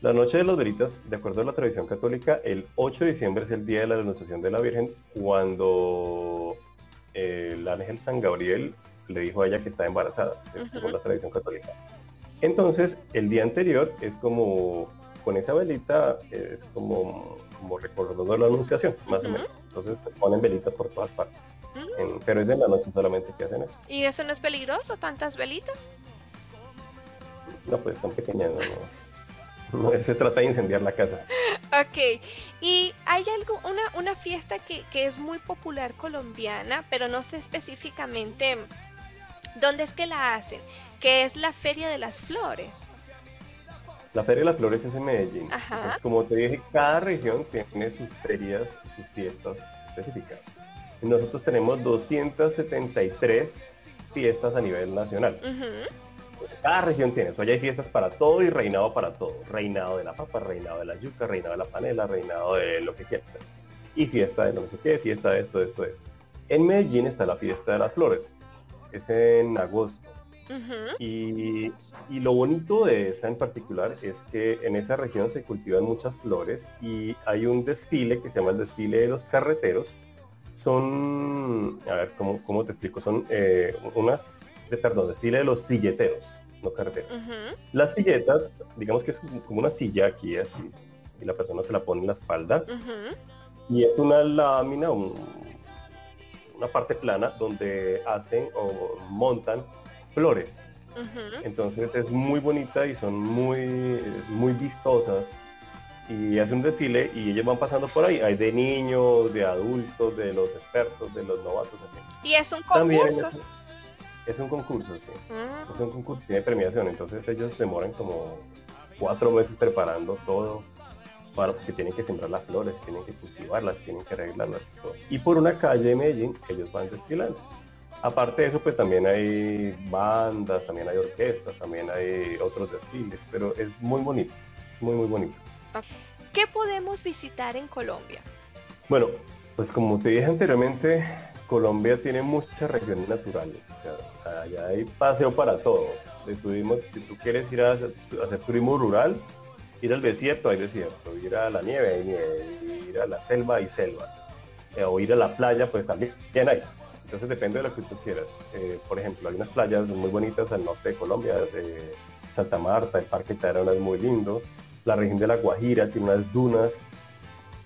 La noche de las velitas, de acuerdo a la tradición católica, el 8 de diciembre es el día de la denunciación de la Virgen, cuando el ángel San Gabriel le dijo a ella que estaba embarazada, según la tradición católica. Entonces, el día anterior es como, con esa velita, es como, como recordando la anunciación, más o menos. Entonces se ponen velitas por todas partes. pero es en la noche solamente que hacen eso. ¿Y eso no es peligroso, tantas velitas? No, pues son pequeñas, no, se trata de incendiar la casa. Ok, y hay algo, una, una fiesta que, que es muy popular colombiana, pero no sé específicamente dónde es que la hacen, que es la Feria de las Flores. La Feria de las Flores es en Medellín. como te dije, cada región tiene sus ferias, sus fiestas específicas. nosotros tenemos 273 fiestas a nivel nacional. Cada región tiene eso. Allá hay fiestas para todo y reinado para todo. Reinado de la papa, reinado de la yuca, reinado de la panela, reinado de lo que quieras. Y fiesta de no sé qué, fiesta de esto, de esto, de esto. En Medellín está la fiesta de las flores. Es en agosto. Y, y, lo bonito de esa en particular es que en esa región se cultivan muchas flores y hay un desfile que se llama el desfile de los carreteros. Son, a ver, ¿cómo, cómo te explico? Son eh, unas de, perdón, desfile de los silleteros, no carreteros. Las silletas, digamos que es como una silla aquí así, y la persona se la pone en la espalda, y es una lámina, una parte plana donde hacen o montan flores. Entonces es muy bonita y son muy, muy vistosas y hace un desfile y ellos van pasando por ahí. Hay de niños, de adultos, de los expertos, de los novatos. Y es un concurso. Es un concurso, sí. Ah. Es un concurso, tiene premiación, entonces ellos demoran como cuatro meses preparando todo, para, porque tienen que sembrar las flores, tienen que cultivarlas, tienen que arreglarlas y todo. Y por una calle de Medellín ellos van desfilando. Aparte de eso, pues también hay bandas, también hay orquestas, también hay otros desfiles, pero es muy bonito, es muy muy bonito. ¿Qué podemos visitar en Colombia? Bueno, pues como te dije anteriormente, Colombia tiene muchas regiones naturales, o sea, allá hay paseo para todo. si tú quieres ir a hacer, turismo rural, ir al desierto hay desierto, ir a la nieve hay nieve, ir a la selva hay selva, eh, o ir a la playa pues también hay. Entonces depende de lo que tú quieras. Eh, por ejemplo, hay unas playas muy bonitas al norte de Colombia, Santa Marta, el Parque Tayrona es muy lindo, la región de La Guajira tiene unas dunas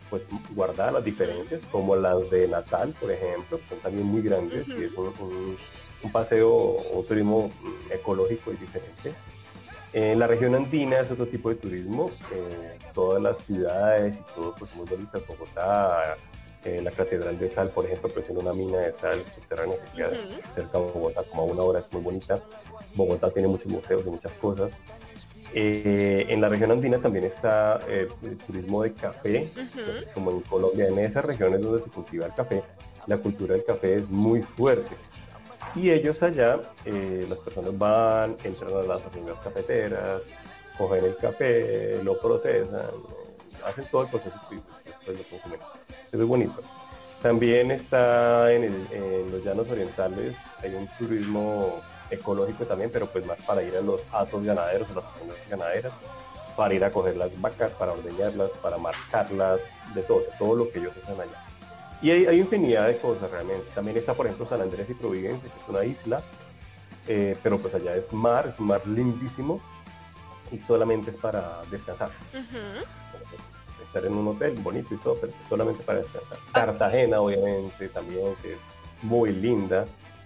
pues guardar las diferencias, como las de Natal, por ejemplo, que son también muy grandes y es un, paseo o turismo ecológico y diferente. En la región andina es otro tipo de turismo, eh, todas las ciudades y todo pues muy bonitas, Bogotá, eh, la Catedral de Sal, por ejemplo, en una mina de sal subterránea que queda cerca de Bogotá, como a una hora, es muy bonita. Bogotá tiene muchos museos y muchas cosas. Eh, en la región andina también está eh, el turismo de café, como en Colombia, en esas regiones donde se cultiva el café, la cultura del café es muy fuerte. Y ellos allá, eh, las personas van, entran a las haciendas cafeteras, cogen el café, lo procesan, hacen todo el proceso después lo bonito. También está en, los llanos orientales, hay un turismo ecológico también, pero pues más para ir a los atos ganaderos, a las ganaderas, para ir a coger las vacas, para ordeñarlas, para marcarlas, de todo, todo lo que ellos hacen allá. Y hay, hay, infinidad de cosas realmente. También está, por ejemplo, San Andrés y Providencia, que es una isla, eh, pero pues allá es mar, es un mar lindísimo y solamente es para descansar. Estar en un hotel bonito y todo, pero solamente para descansar. Ah. Cartagena, obviamente, también, que es muy linda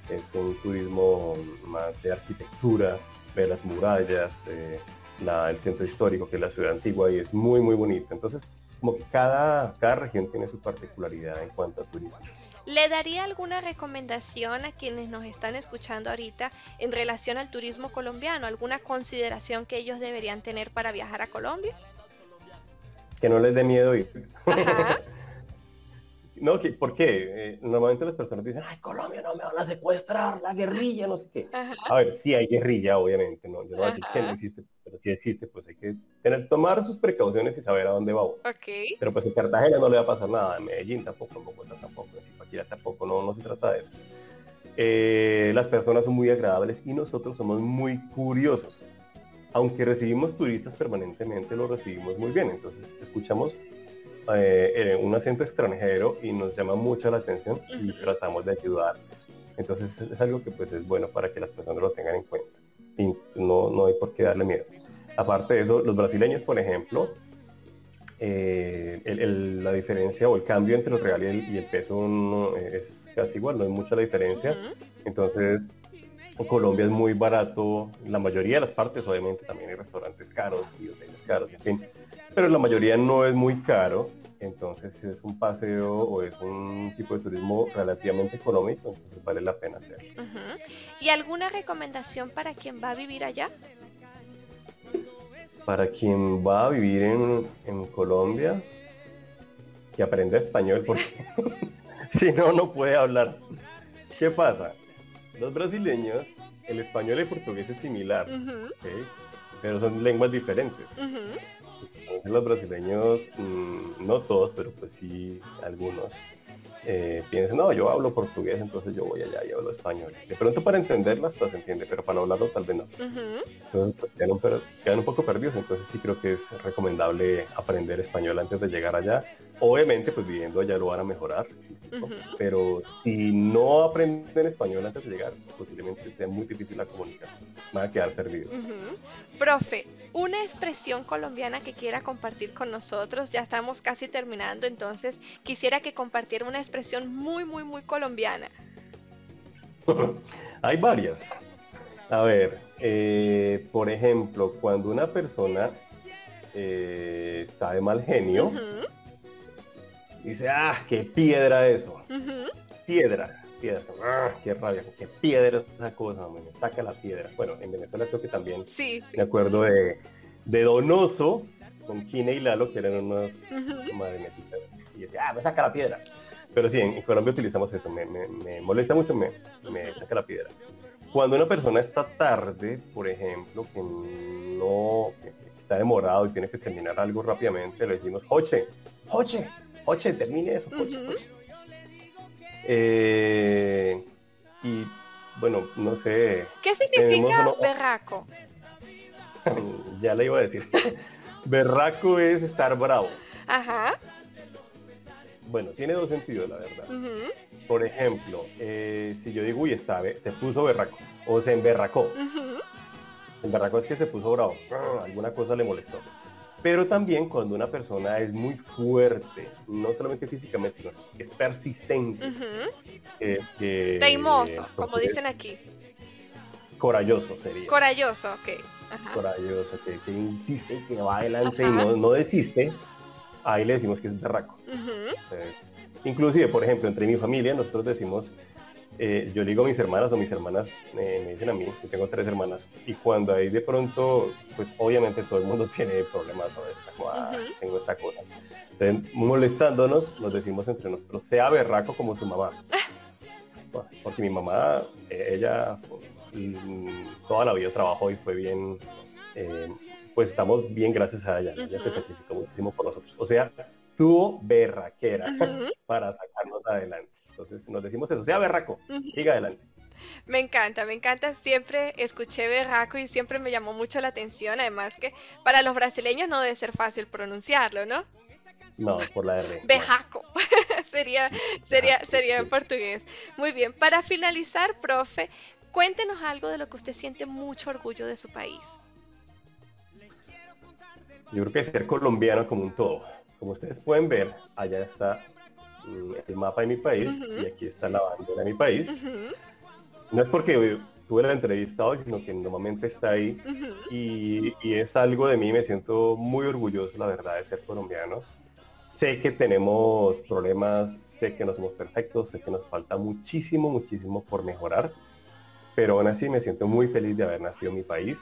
es un turismo más de arquitectura, ver las murallas, eh, el centro histórico que es la ciudad antigua y es muy muy bonito. Entonces, como que cada, cada región tiene su particularidad en cuanto a turismo. ¿Le daría alguna recomendación a quienes nos están escuchando ahorita en relación al turismo colombiano? ¿Alguna consideración que ellos deberían tener para viajar a Colombia? Que no les dé miedo ir. No, ¿por qué? Eh, normalmente las personas dicen, ay, Colombia no me van a secuestrar, la guerrilla, no sé qué. A ver, sí hay guerrilla, obviamente, ¿no? Yo no voy a decir que no existe, pero si existe, pues hay que tener, tomar sus precauciones y saber a dónde va. Okay. Pero pues en Cartagena no le va a pasar nada, en Medellín tampoco, en Bogotá tampoco, en Zipaquira tampoco, no, no se trata de eso. Eh, las personas son muy agradables y nosotros somos muy curiosos. Aunque recibimos turistas permanentemente, lo recibimos muy bien. Entonces escuchamos eh, un acento extranjero y nos llama mucho la atención y tratamos de ayudarles. Entonces es algo que pues es bueno para que las personas lo tengan en cuenta y no, no hay por qué darle miedo. Aparte de eso, los brasileños, por ejemplo, eh, la diferencia o el cambio entre el real y el, peso es casi igual, no hay mucha la diferencia. Entonces, Colombia es muy barato, la mayoría de las partes obviamente también hay restaurantes caros y hoteles caros, en fin, pero la mayoría no es muy caro, entonces es un paseo o es un tipo de turismo relativamente económico, entonces vale la pena hacerlo. ¿Y alguna recomendación para quien va a vivir allá? Para quien va a vivir en, Colombia, que aprenda español porque si no, no puede hablar. ¿Qué pasa? Los brasileños, el español y el portugués es similar, pero son lenguas diferentes. Los brasileños, mm, no todos, pero pues sí algunos, eh, piensan, no, yo hablo portugués, entonces yo voy allá y hablo español. De pronto para entenderlas hasta se entiende, pero para hablarlo tal vez no. Entonces pues, quedan, un, poco perdidos, entonces sí creo que es recomendable aprender español antes de llegar allá. Obviamente, pues viviendo allá lo van a mejorar, pero si no aprenden español antes de llegar, posiblemente sea muy difícil la comunicación, van a quedar perdidos. Profe, una expresión colombiana que quiera compartir con nosotros, ya estamos casi terminando, entonces quisiera que compartiera una expresión muy, muy, muy colombiana. Hay varias. A ver, eh, por ejemplo, cuando una persona eh, está de mal genio, dice, ah, qué piedra eso. Piedra, piedra. Ah, qué rabia, qué piedra esa cosa, me saca la piedra. Bueno, en Venezuela creo que también sí, me acuerdo de, de Donoso con Kine y Lalo, que eran unas madre Y decía, ah, me saca la piedra. Pero sí, en, Colombia utilizamos eso, me, molesta mucho, me, saca la piedra. Cuando una persona está tarde, por ejemplo, que no está demorado y tiene que terminar algo rápidamente, le decimos, Joche, Joche, Joche, termine eso, eh, y bueno, no sé. ¿Qué significa berraco? ya le iba a decir. berraco es estar bravo. Ajá. Bueno, tiene dos sentidos, la verdad. Por ejemplo, eh, si yo digo, uy, está, se puso berraco o se emberracó. Emberracó es que se puso bravo, ah, alguna cosa le molestó. Pero también cuando una persona es muy fuerte, no solamente físicamente, sino es persistente. Uh Teimoso, como dicen aquí. Corayoso sería. Corayoso, ok. Corayoso, que, insiste, que va adelante y no, no desiste ahí le decimos que es berraco. inclusive, por ejemplo, entre mi familia nosotros decimos, eh, yo digo a mis hermanas o mis hermanas eh, me dicen a mí, que tengo tres hermanas, y cuando ahí de pronto, pues obviamente todo el mundo tiene problemas sobre esta cosa, tengo esta cosa. Entonces, molestándonos, nos decimos entre nosotros, sea berraco como su mamá. Porque mi mamá, eh, ella mm, toda la vida trabajó y fue bien pues estamos bien gracias a ella. Ella se sacrificó muchísimo por nosotros. O sea, tuvo berraquera para sacarnos adelante. Entonces nos decimos eso, sea berraco, siga adelante. Me encanta, me encanta. Siempre escuché berraco y siempre me llamó mucho la atención. Además que para los brasileños no debe ser fácil pronunciarlo, ¿no? No, por la R. Bejaco. sería, sería, sería en portugués. Muy bien. Para finalizar, profe, cuéntenos algo de lo que usted siente mucho orgullo de su país. Yo creo que ser colombiano como un todo. Como ustedes pueden ver, allá está el mapa de mi país y aquí está la bandera de mi país. No es porque tuve la entrevista hoy, sino que normalmente está ahí y, es algo de mí, me siento muy orgulloso, la verdad, de ser colombiano. Sé que tenemos problemas, sé que no somos perfectos, sé que nos falta muchísimo, muchísimo por mejorar, pero aún así me siento muy feliz de haber nacido en mi país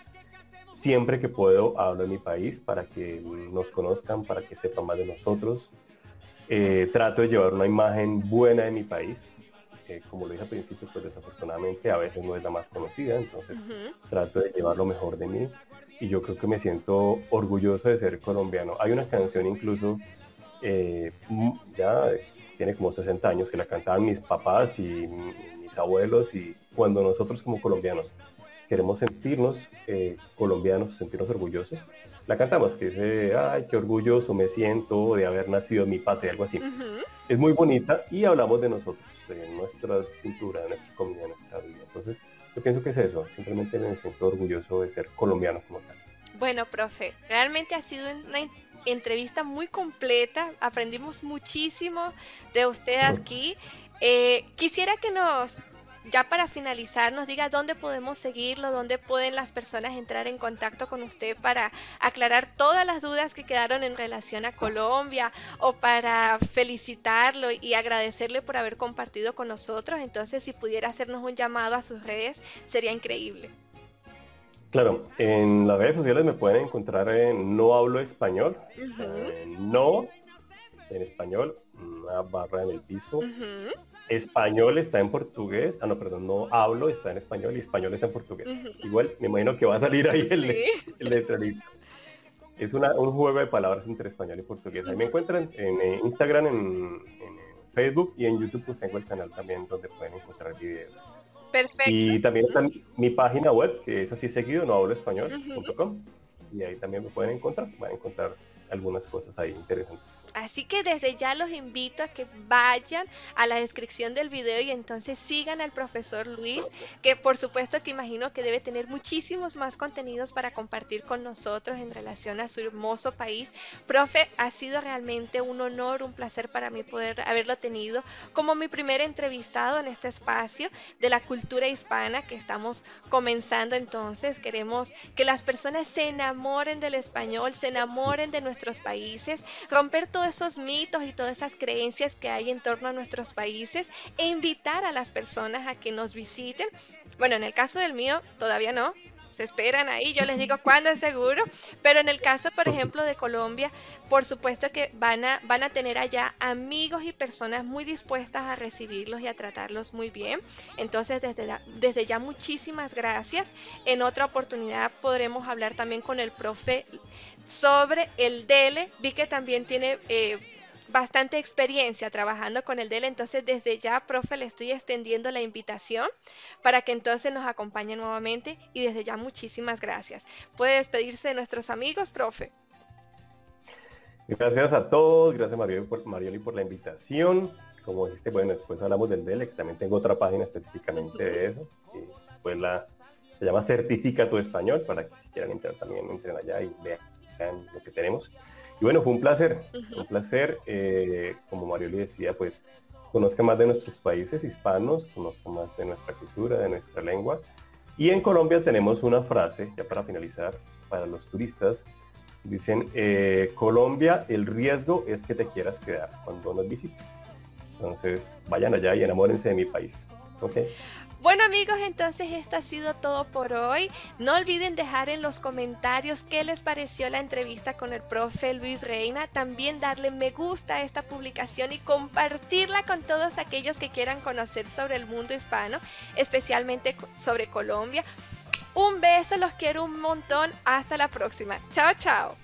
siempre que puedo hablo en mi país para que nos conozcan, para que sepan más de nosotros. Eh, trato de llevar una imagen buena de mi país. como lo dije al principio, pues desafortunadamente a veces no es la más conocida, entonces trato de llevar lo mejor de mí y yo creo que me siento orgulloso de ser colombiano. Hay una canción incluso, eh, ya tiene como 60 años, que la cantaban mis papás y mis abuelos y cuando nosotros como colombianos queremos sentirnos eh, colombianos, sentirnos orgullosos, la cantamos, que dice, ay, qué orgulloso me siento de haber nacido en mi patria, algo así. Es muy bonita y hablamos de nosotros, de nuestra cultura, de nuestra comida, de nuestra vida. Entonces, yo pienso que es eso, simplemente me siento orgulloso de ser colombiano como tal. Bueno, profe, realmente ha sido una entrevista muy completa, aprendimos muchísimo de usted aquí. Eh, quisiera que nos ya para finalizar, nos diga dónde podemos seguirlo, dónde pueden las personas entrar en contacto con usted para aclarar todas las dudas que quedaron en relación a Colombia o para felicitarlo y agradecerle por haber compartido con nosotros. Entonces, si pudiera hacernos un llamado a sus redes, sería increíble. Claro, en las redes sociales me pueden encontrar en No Hablo Español, No en español, una barra en el piso. Español está en portugués. Ah, no, perdón, no hablo, está en español y español está en portugués. Igual, me imagino que va a salir ahí el, ¿Sí? Es un juego de palabras entre español y portugués. Ahí me encuentran en, eh, Instagram, en, Facebook y en YouTube pues tengo el canal también donde pueden encontrar videos. Perfecto. Y también está mi página web, que es así seguido, no hablo español.com. Y ahí también me pueden encontrar. Van a encontrar algunas cosas ahí interesantes. Así que desde ya los invito a que vayan a la descripción del video y entonces sigan al profesor Luis, que por supuesto que imagino que debe tener muchísimos más contenidos para compartir con nosotros en relación a su hermoso país. Profe, ha sido realmente un honor, un placer para mí poder haberlo tenido como mi primer entrevistado en este espacio de la cultura hispana que estamos comenzando entonces. Queremos que las personas se enamoren del español, se enamoren de nuestro países, romper todos esos mitos y todas esas creencias que hay en torno a nuestros países e invitar a las personas a que nos visiten. Bueno, en el caso del mío, todavía no, se esperan ahí, yo les digo cuándo es seguro, pero en el caso, por ejemplo, de Colombia, por supuesto que van a, van a tener allá amigos y personas muy dispuestas a recibirlos y a tratarlos muy bien. Entonces, desde, desde ya muchísimas gracias. En otra oportunidad podremos hablar también con el profe sobre el DELE. Vi que también tiene... Eh, bastante experiencia trabajando con el DELE, entonces desde ya, profe, le estoy extendiendo la invitación para que entonces nos acompañe nuevamente y desde ya muchísimas gracias. Puede despedirse de nuestros amigos, profe. Gracias a todos, gracias Marioli por, Marioli por la invitación. Como dijiste, bueno, después hablamos del DELE, que también tengo otra página específicamente de eso. Pues la, se llama Certifica tu Español, para que quieran entrar también, entren allá y vean lo que tenemos. Y bueno, fue un placer, un placer, eh, como Mario le decía, pues conozca más de nuestros países hispanos, conozca más de nuestra cultura, de nuestra lengua. Y en Colombia tenemos una frase, ya para finalizar, para los turistas. Dicen, eh, Colombia, el riesgo es que te quieras quedar cuando nos visites. Entonces, vayan allá y enamórense de mi país. ¿okay? Bueno amigos, entonces esto ha sido todo por hoy. No olviden dejar en los comentarios qué les pareció la entrevista con el profe Luis Reina. También darle me gusta a esta publicación y compartirla con todos aquellos que quieran conocer sobre el mundo hispano, especialmente sobre Colombia. Un beso, los quiero un montón. Hasta la próxima. Chao, chao.